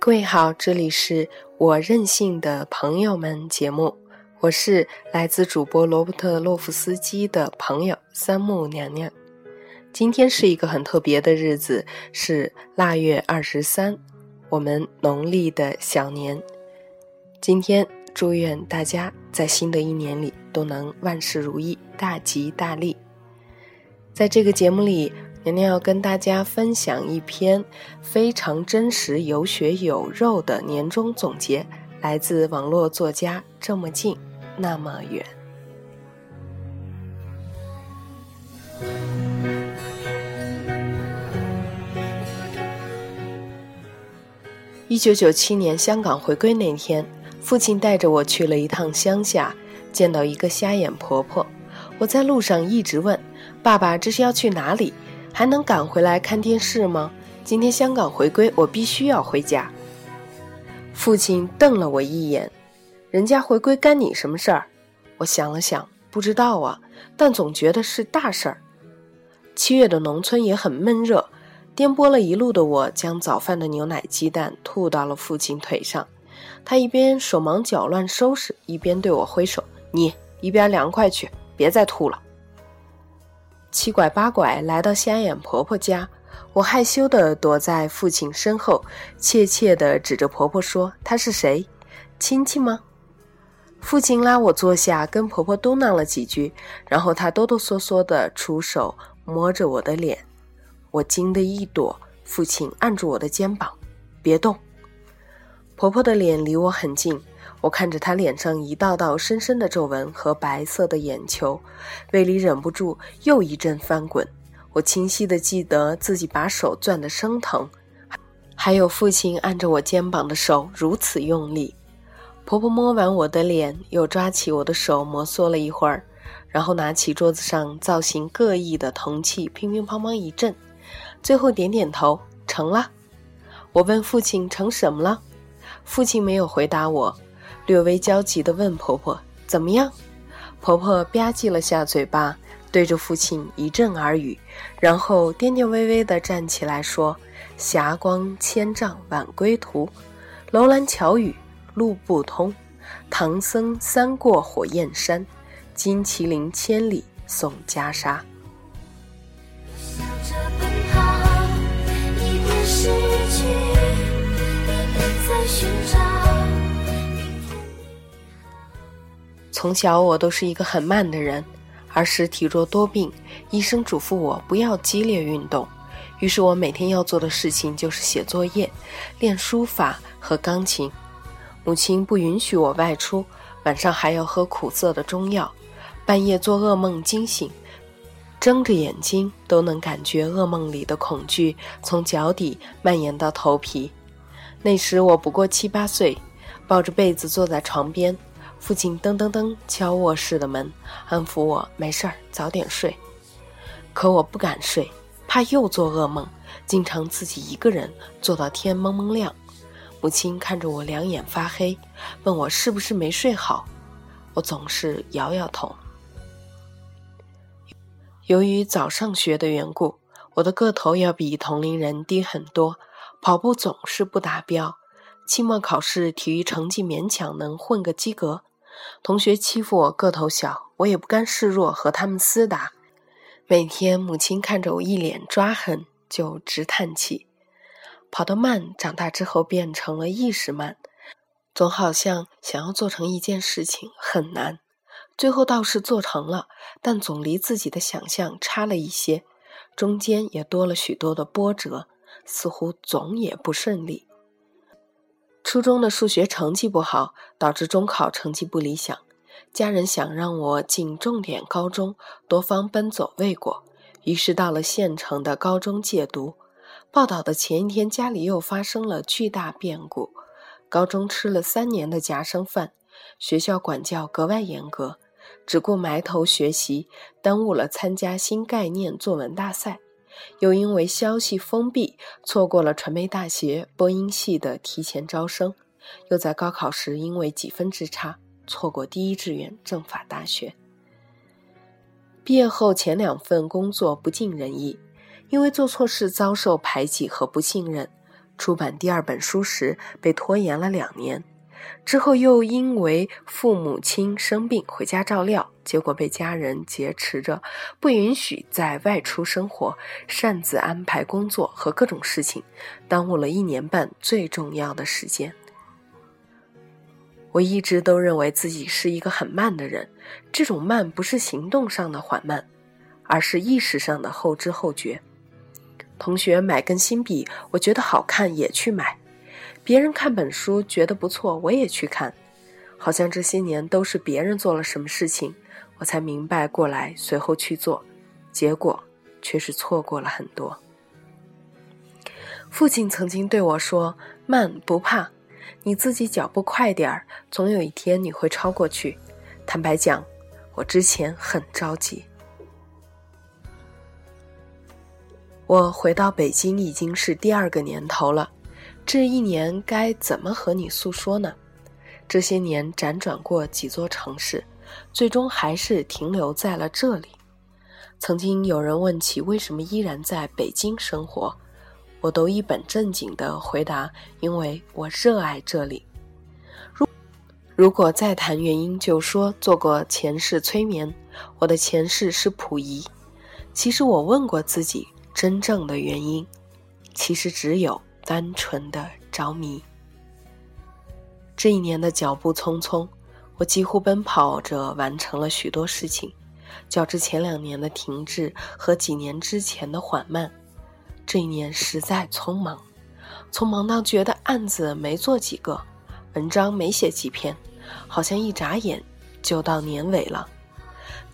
各位好，这里是我任性的朋友们节目，我是来自主播罗伯特洛夫斯基的朋友三木娘娘。今天是一个很特别的日子，是腊月二十三，我们农历的小年。今天祝愿大家在新的一年里都能万事如意，大吉大利。在这个节目里。娘娘要跟大家分享一篇非常真实、有血有肉的年终总结，来自网络作家这么近，那么远。一九九七年香港回归那天，父亲带着我去了一趟乡下，见到一个瞎眼婆婆。我在路上一直问爸爸：“这是要去哪里？”还能赶回来看电视吗？今天香港回归，我必须要回家。父亲瞪了我一眼，人家回归干你什么事儿？我想了想，不知道啊，但总觉得是大事儿。七月的农村也很闷热，颠簸了一路的我，将早饭的牛奶鸡蛋吐到了父亲腿上。他一边手忙脚乱收拾，一边对我挥手：“你一边凉快去，别再吐了。”七拐八拐来到瞎眼婆婆家，我害羞地躲在父亲身后，怯怯地指着婆婆说：“她是谁？亲戚吗？”父亲拉我坐下，跟婆婆嘟囔了几句，然后他哆哆嗦嗦地出手摸着我的脸，我惊得一躲。父亲按住我的肩膀：“别动。”婆婆的脸离我很近。我看着她脸上一道道深深的皱纹和白色的眼球，胃里忍不住又一阵翻滚。我清晰地记得自己把手攥得生疼，还有父亲按着我肩膀的手如此用力。婆婆摸完我的脸，又抓起我的手摩挲了一会儿，然后拿起桌子上造型各异的铜器，乒乒乓乓一阵，最后点点头，成了。我问父亲成什么了，父亲没有回答我。略微焦急地问婆婆：“怎么样？”婆婆吧唧了下嘴巴，对着父亲一阵耳语，然后颠颠巍巍地站起来说：“霞光千丈晚归途，楼兰桥语路不通。唐僧三过火焰山，金麒麟千里送袈裟。”从小我都是一个很慢的人，儿时体弱多病，医生嘱咐我不要激烈运动，于是我每天要做的事情就是写作业、练书法和钢琴。母亲不允许我外出，晚上还要喝苦涩的中药，半夜做噩梦惊醒，睁着眼睛都能感觉噩梦里的恐惧从脚底蔓延到头皮。那时我不过七八岁，抱着被子坐在床边。父亲噔噔噔敲卧室的门，安抚我没事儿，早点睡。可我不敢睡，怕又做噩梦，经常自己一个人做到天蒙蒙亮。母亲看着我两眼发黑，问我是不是没睡好。我总是摇摇头。由于早上学的缘故，我的个头要比同龄人低很多，跑步总是不达标。期末考试体育成绩勉强能混个及格。同学欺负我个头小，我也不甘示弱，和他们厮打。每天母亲看着我一脸抓痕，就直叹气。跑得慢，长大之后变成了意识慢，总好像想要做成一件事情很难，最后倒是做成了，但总离自己的想象差了一些，中间也多了许多的波折，似乎总也不顺利。初中的数学成绩不好，导致中考成绩不理想。家人想让我进重点高中，多方奔走未果，于是到了县城的高中借读。报道的前一天，家里又发生了巨大变故。高中吃了三年的夹生饭，学校管教格外严格，只顾埋头学习，耽误了参加新概念作文大赛，又因为消息封闭，错过了传媒大学播音系的提前招生，又在高考时因为几分之差，错过第一志愿政法大学。毕业后前两份工作不尽人意，因为做错事遭受排挤和不信任。出版第二本书时被拖延了两年，之后又因为父母亲生病回家照料，结果被家人劫持着，不允许再外出生活，擅自安排工作和各种事情，耽误了一年半最重要的时间。我一直都认为自己是一个很慢的人，这种慢不是行动上的缓慢，而是意识上的后知后觉。同学买根新笔，我觉得好看也去买；别人看本书觉得不错，我也去看。好像这些年都是别人做了什么事情，我才明白过来，随后去做，结果却是错过了很多。父亲曾经对我说：“慢不怕，你自己脚步快点儿，总有一天你会超过去。”坦白讲，我之前很着急。我回到北京已经是第二个年头了，这一年该怎么和你诉说呢？这些年辗转过几座城市，最终还是停留在了这里。曾经有人问起为什么依然在北京生活，我都一本正经地回答：因为我热爱这里。如如果再谈原因，就说做过前世催眠，我的前世是溥仪。其实我问过自己。真正的原因，其实只有单纯的着迷。这一年的脚步匆匆，我几乎奔跑着完成了许多事情，较之前两年的停滞和几年之前的缓慢，这一年实在匆忙，匆忙到觉得案子没做几个，文章没写几篇，好像一眨眼就到年尾了。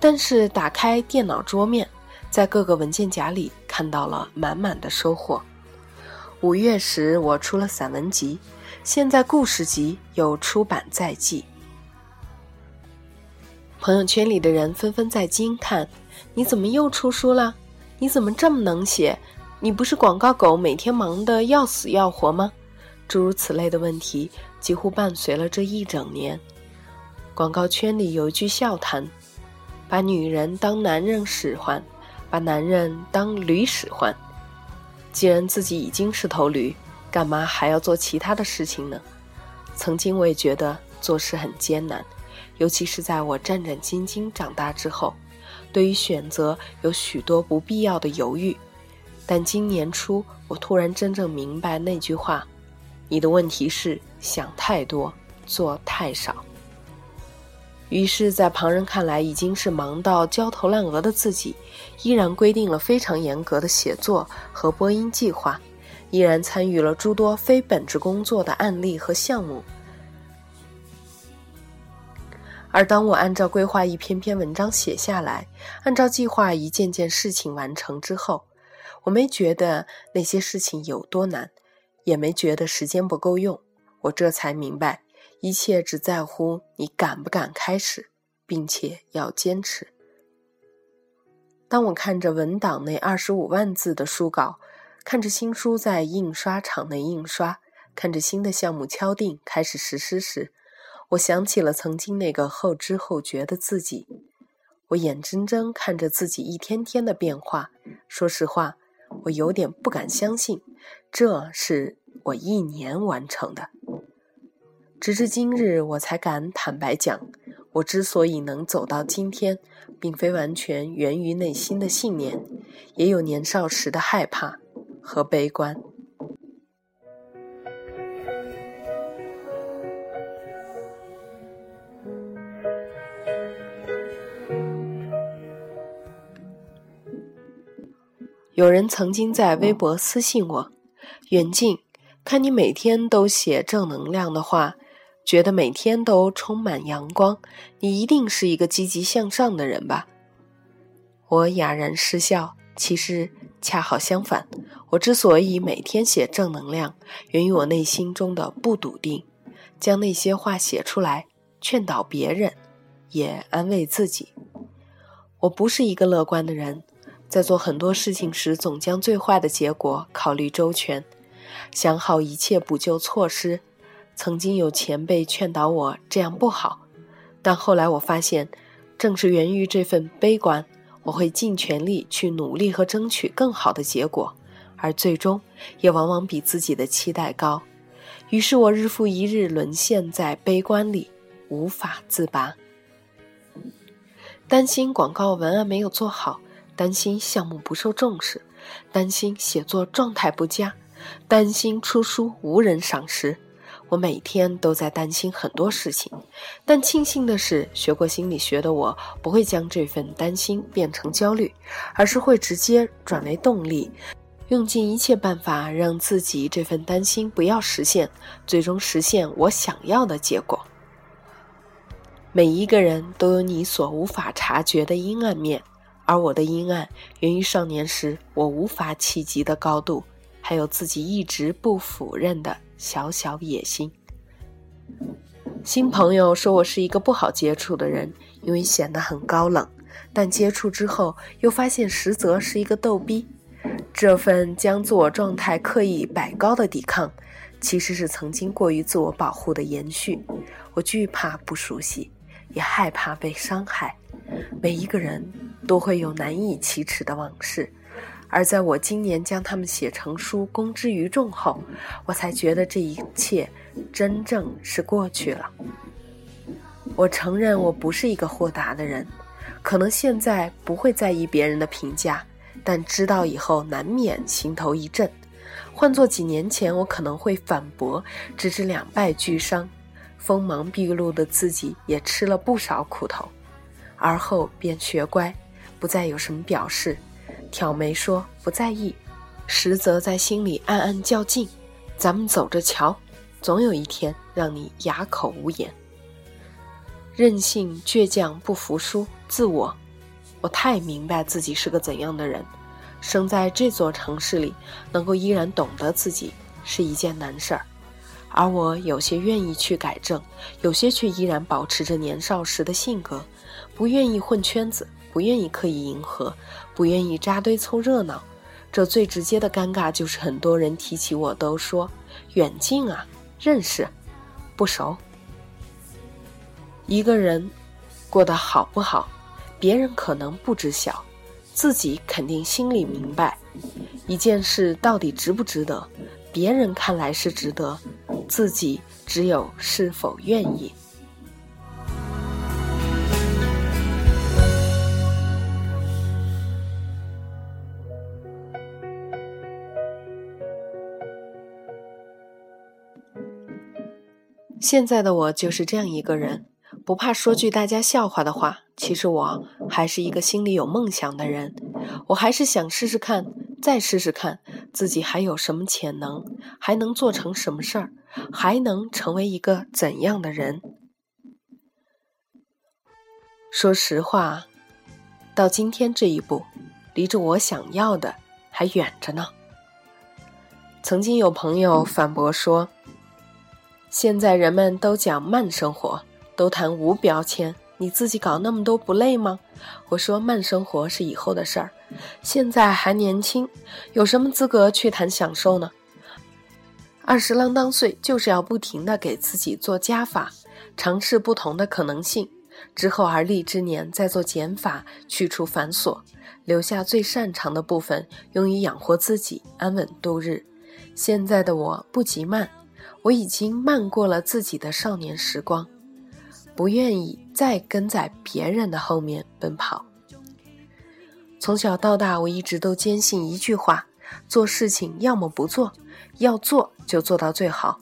但是打开电脑桌面。在各个文件夹里看到了满满的收获。五月时我出了散文集，现在故事集又出版在即。朋友圈里的人纷纷在惊叹：“你怎么又出书了？你怎么这么能写？你不是广告狗，每天忙得要死要活吗？”诸如此类的问题几乎伴随了这一整年。广告圈里有一句笑谈：“把女人当男人使唤。”把男人当驴使唤，既然自己已经是头驴，干嘛还要做其他的事情呢？曾经我也觉得做事很艰难，尤其是在我战战兢兢长大之后，对于选择有许多不必要的犹豫。但今年初，我突然真正明白那句话：你的问题是想太多，做太少。于是，在旁人看来已经是忙到焦头烂额的自己，依然规定了非常严格的写作和播音计划，依然参与了诸多非本职工作的案例和项目。而当我按照规划一篇篇文章写下来，按照计划一件件事情完成之后，我没觉得那些事情有多难，也没觉得时间不够用，我这才明白。一切只在乎你敢不敢开始，并且要坚持。当我看着文档内二十五万字的书稿，看着新书在印刷厂内印刷，看着新的项目敲定开始实施时，我想起了曾经那个后知后觉的自己。我眼睁睁看着自己一天天的变化，说实话，我有点不敢相信，这是我一年完成的。直至今日，我才敢坦白讲，我之所以能走到今天，并非完全源于内心的信念，也有年少时的害怕和悲观。有人曾经在微博私信我：“远近，看你每天都写正能量的话。”觉得每天都充满阳光，你一定是一个积极向上的人吧？我哑然失笑。其实恰好相反，我之所以每天写正能量，源于我内心中的不笃定。将那些话写出来，劝导别人，也安慰自己。我不是一个乐观的人，在做很多事情时，总将最坏的结果考虑周全，想好一切补救措施。曾经有前辈劝导我这样不好，但后来我发现，正是源于这份悲观，我会尽全力去努力和争取更好的结果，而最终也往往比自己的期待高。于是我日复一日沦陷在悲观里，无法自拔。担心广告文案没有做好，担心项目不受重视，担心写作状态不佳，担心出书无人赏识。我每天都在担心很多事情，但庆幸的是，学过心理学的我不会将这份担心变成焦虑，而是会直接转为动力，用尽一切办法让自己这份担心不要实现，最终实现我想要的结果。每一个人都有你所无法察觉的阴暗面，而我的阴暗源于少年时我无法企及的高度，还有自己一直不否认的小小野心。新朋友说我是一个不好接触的人，因为显得很高冷，但接触之后又发现实则是一个逗逼。这份将自我状态刻意摆高的抵抗，其实是曾经过于自我保护的延续。我惧怕不熟悉。也害怕被伤害。每一个人都会有难以启齿的往事，而在我今年将他们写成书公之于众后，我才觉得这一切真正是过去了。我承认我不是一个豁达的人，可能现在不会在意别人的评价，但知道以后难免心头一震。换做几年前，我可能会反驳，直至两败俱伤。锋芒毕露的自己也吃了不少苦头，而后便学乖，不再有什么表示，挑眉说不在意，实则在心里暗暗较劲。咱们走着瞧，总有一天让你哑口无言。任性、倔强、不服输、自我，我太明白自己是个怎样的人。生在这座城市里，能够依然懂得自己是一件难事儿。而我有些愿意去改正，有些却依然保持着年少时的性格，不愿意混圈子，不愿意刻意迎合，不愿意扎堆凑热闹。这最直接的尴尬就是，很多人提起我都说远近啊，认识，不熟。一个人过得好不好，别人可能不知晓，自己肯定心里明白。一件事到底值不值得？别人看来是值得，自己只有是否愿意。现在的我就是这样一个人，不怕说句大家笑话的话。其实我还是一个心里有梦想的人，我还是想试试看。再试试看，自己还有什么潜能，还能做成什么事儿，还能成为一个怎样的人？说实话，到今天这一步，离着我想要的还远着呢。曾经有朋友反驳说：“现在人们都讲慢生活，都谈无标签。”你自己搞那么多不累吗？我说慢生活是以后的事儿，现在还年轻，有什么资格去谈享受呢？二十郎当岁就是要不停的给自己做加法，尝试不同的可能性，之后而立之年再做减法，去除繁琐，留下最擅长的部分，用于养活自己，安稳度日。现在的我不急慢，我已经慢过了自己的少年时光。不愿意再跟在别人的后面奔跑。从小到大，我一直都坚信一句话：做事情要么不做，要做就做到最好。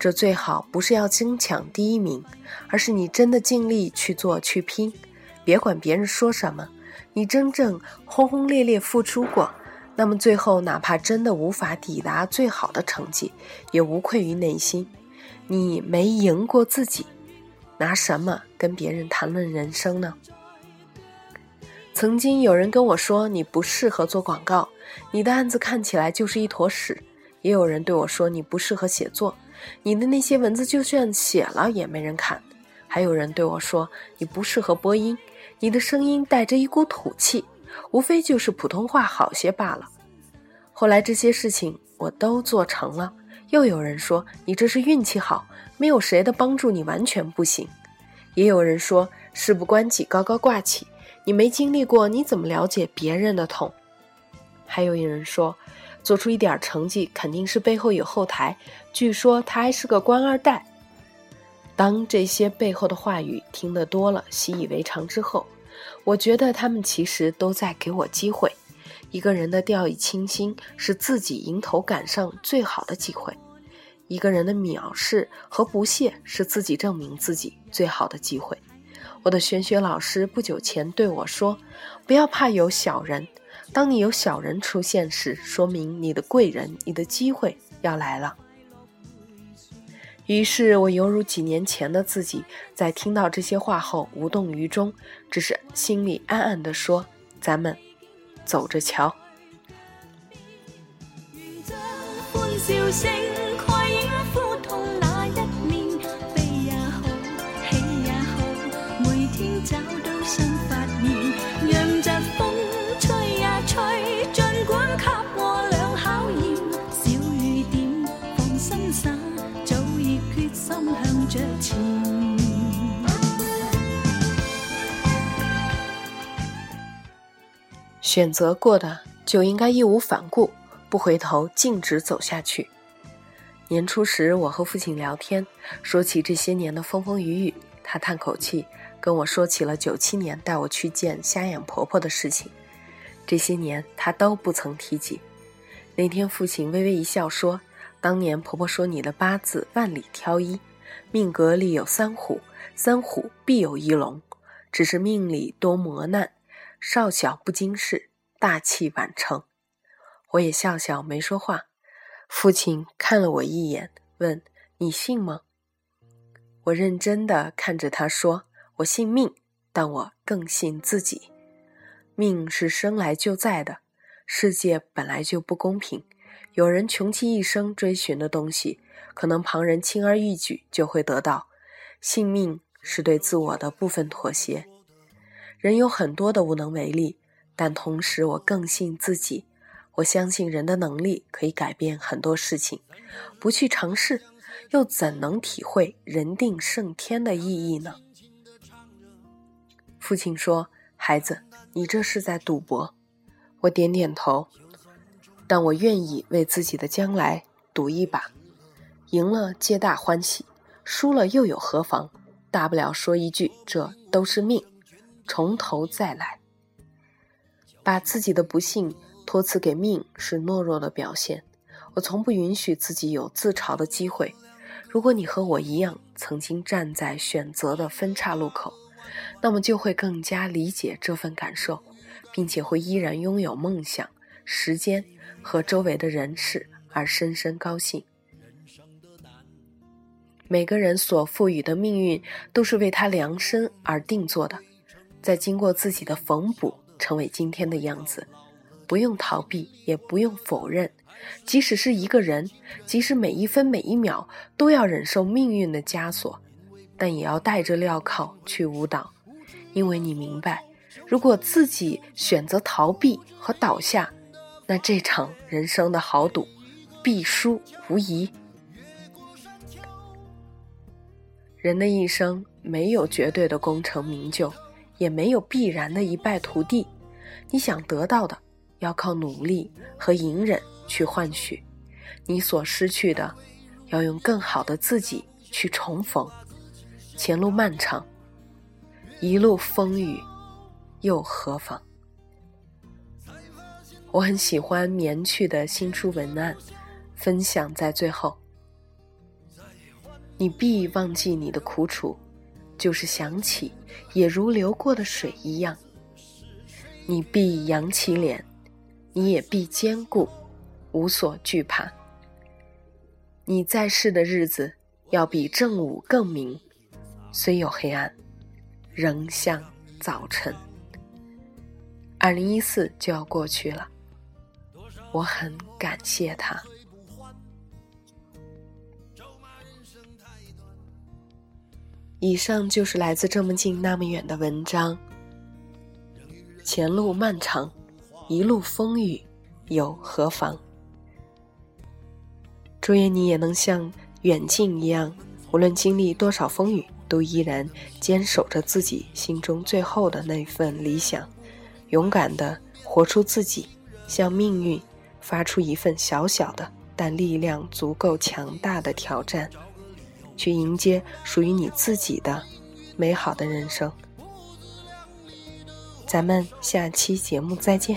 这最好不是要争抢第一名，而是你真的尽力去做去拼，别管别人说什么。你真正轰轰烈烈付出过，那么最后哪怕真的无法抵达最好的成绩，也无愧于内心。你没赢过自己。拿什么跟别人谈论人生呢？曾经有人跟我说你不适合做广告，你的案子看起来就是一坨屎；也有人对我说你不适合写作，你的那些文字就算写了也没人看；还有人对我说：“你不适合播音，你的声音带着一股土气，无非就是普通话好些罢了。”后来这些事情我都做成了，又有人说：“你这是运气好，没有谁的帮助你完全不行。”也有人说：“事不关己高高挂起，你没经历过，你怎么了解别人的痛？”还有一人说：“做出一点成绩，肯定是背后有后台，据说他还是个官二代。”当这些背后的话语听得多了、习以为常之后，我觉得他们其实都在给我机会。一个人的掉以轻心，是自己迎头赶上最好的机会；一个人的藐视和不屑，是自己证明自己最好的机会。我的玄学老师不久前对我说：“不要怕有小人，当你有小人出现时，说明你的贵人、你的机会要来了。”于是我犹如几年前的自己，在听到这些话后无动于衷，只是心里暗暗地说：“咱们走着瞧。”选择过的就应该义无反顾，不回头，径直走下去。年初时，我和父亲聊天，说起这些年的风风雨雨，他叹口气，跟我说起了九七年带我去见瞎眼婆婆的事情。这些年他都不曾提及。那天，父亲微微一笑说：“当年婆婆说你的八字万里挑一，命格里有三虎，三虎必有一龙，只是命里多磨难。”少小不经事，大器晚成。我也笑笑没说话。父亲看了我一眼，问：“你信吗？”我认真的看着他说：“我信命，但我更信自己。命是生来就在的，世界本来就不公平。有人穷其一生追寻的东西，可能旁人轻而易举就会得到。性命是对自我的部分妥协。”人有很多的无能为力，但同时我更信自己。我相信人的能力可以改变很多事情，不去尝试，又怎能体会“人定胜天”的意义呢？父亲说：“孩子，你这是在赌博。”我点点头，但我愿意为自己的将来赌一把。赢了皆大欢喜，输了又有何妨？大不了说一句：“这都是命。”从头再来，把自己的不幸托辞给命是懦弱的表现。我从不允许自己有自嘲的机会。如果你和我一样曾经站在选择的分岔路口，那么就会更加理解这份感受，并且会依然拥有梦想、时间和周围的人事而深深高兴。每个人所赋予的命运都是为他量身而定做的。在经过自己的缝补，成为今天的样子，不用逃避，也不用否认。即使是一个人，即使每一分每一秒都要忍受命运的枷锁，但也要带着镣铐去舞蹈，因为你明白，如果自己选择逃避和倒下，那这场人生的豪赌必输无疑。人的一生没有绝对的功成名就。也没有必然的一败涂地，你想得到的，要靠努力和隐忍去换取；你所失去的，要用更好的自己去重逢。前路漫长，一路风雨，又何妨？我很喜欢棉去的新书文案，分享在最后。你必忘记你的苦楚。就是想起，也如流过的水一样。你必扬起脸，你也必坚固，无所惧怕。你在世的日子，要比正午更明。虽有黑暗，仍像早晨。二零一四就要过去了，我很感谢他。以上就是来自这么近那么远的文章。前路漫长，一路风雨又何妨？祝愿你也能像远近一样，无论经历多少风雨，都依然坚守着自己心中最后的那份理想，勇敢的活出自己，向命运发出一份小小的但力量足够强大的挑战。去迎接属于你自己的美好的人生。咱们下期节目再见。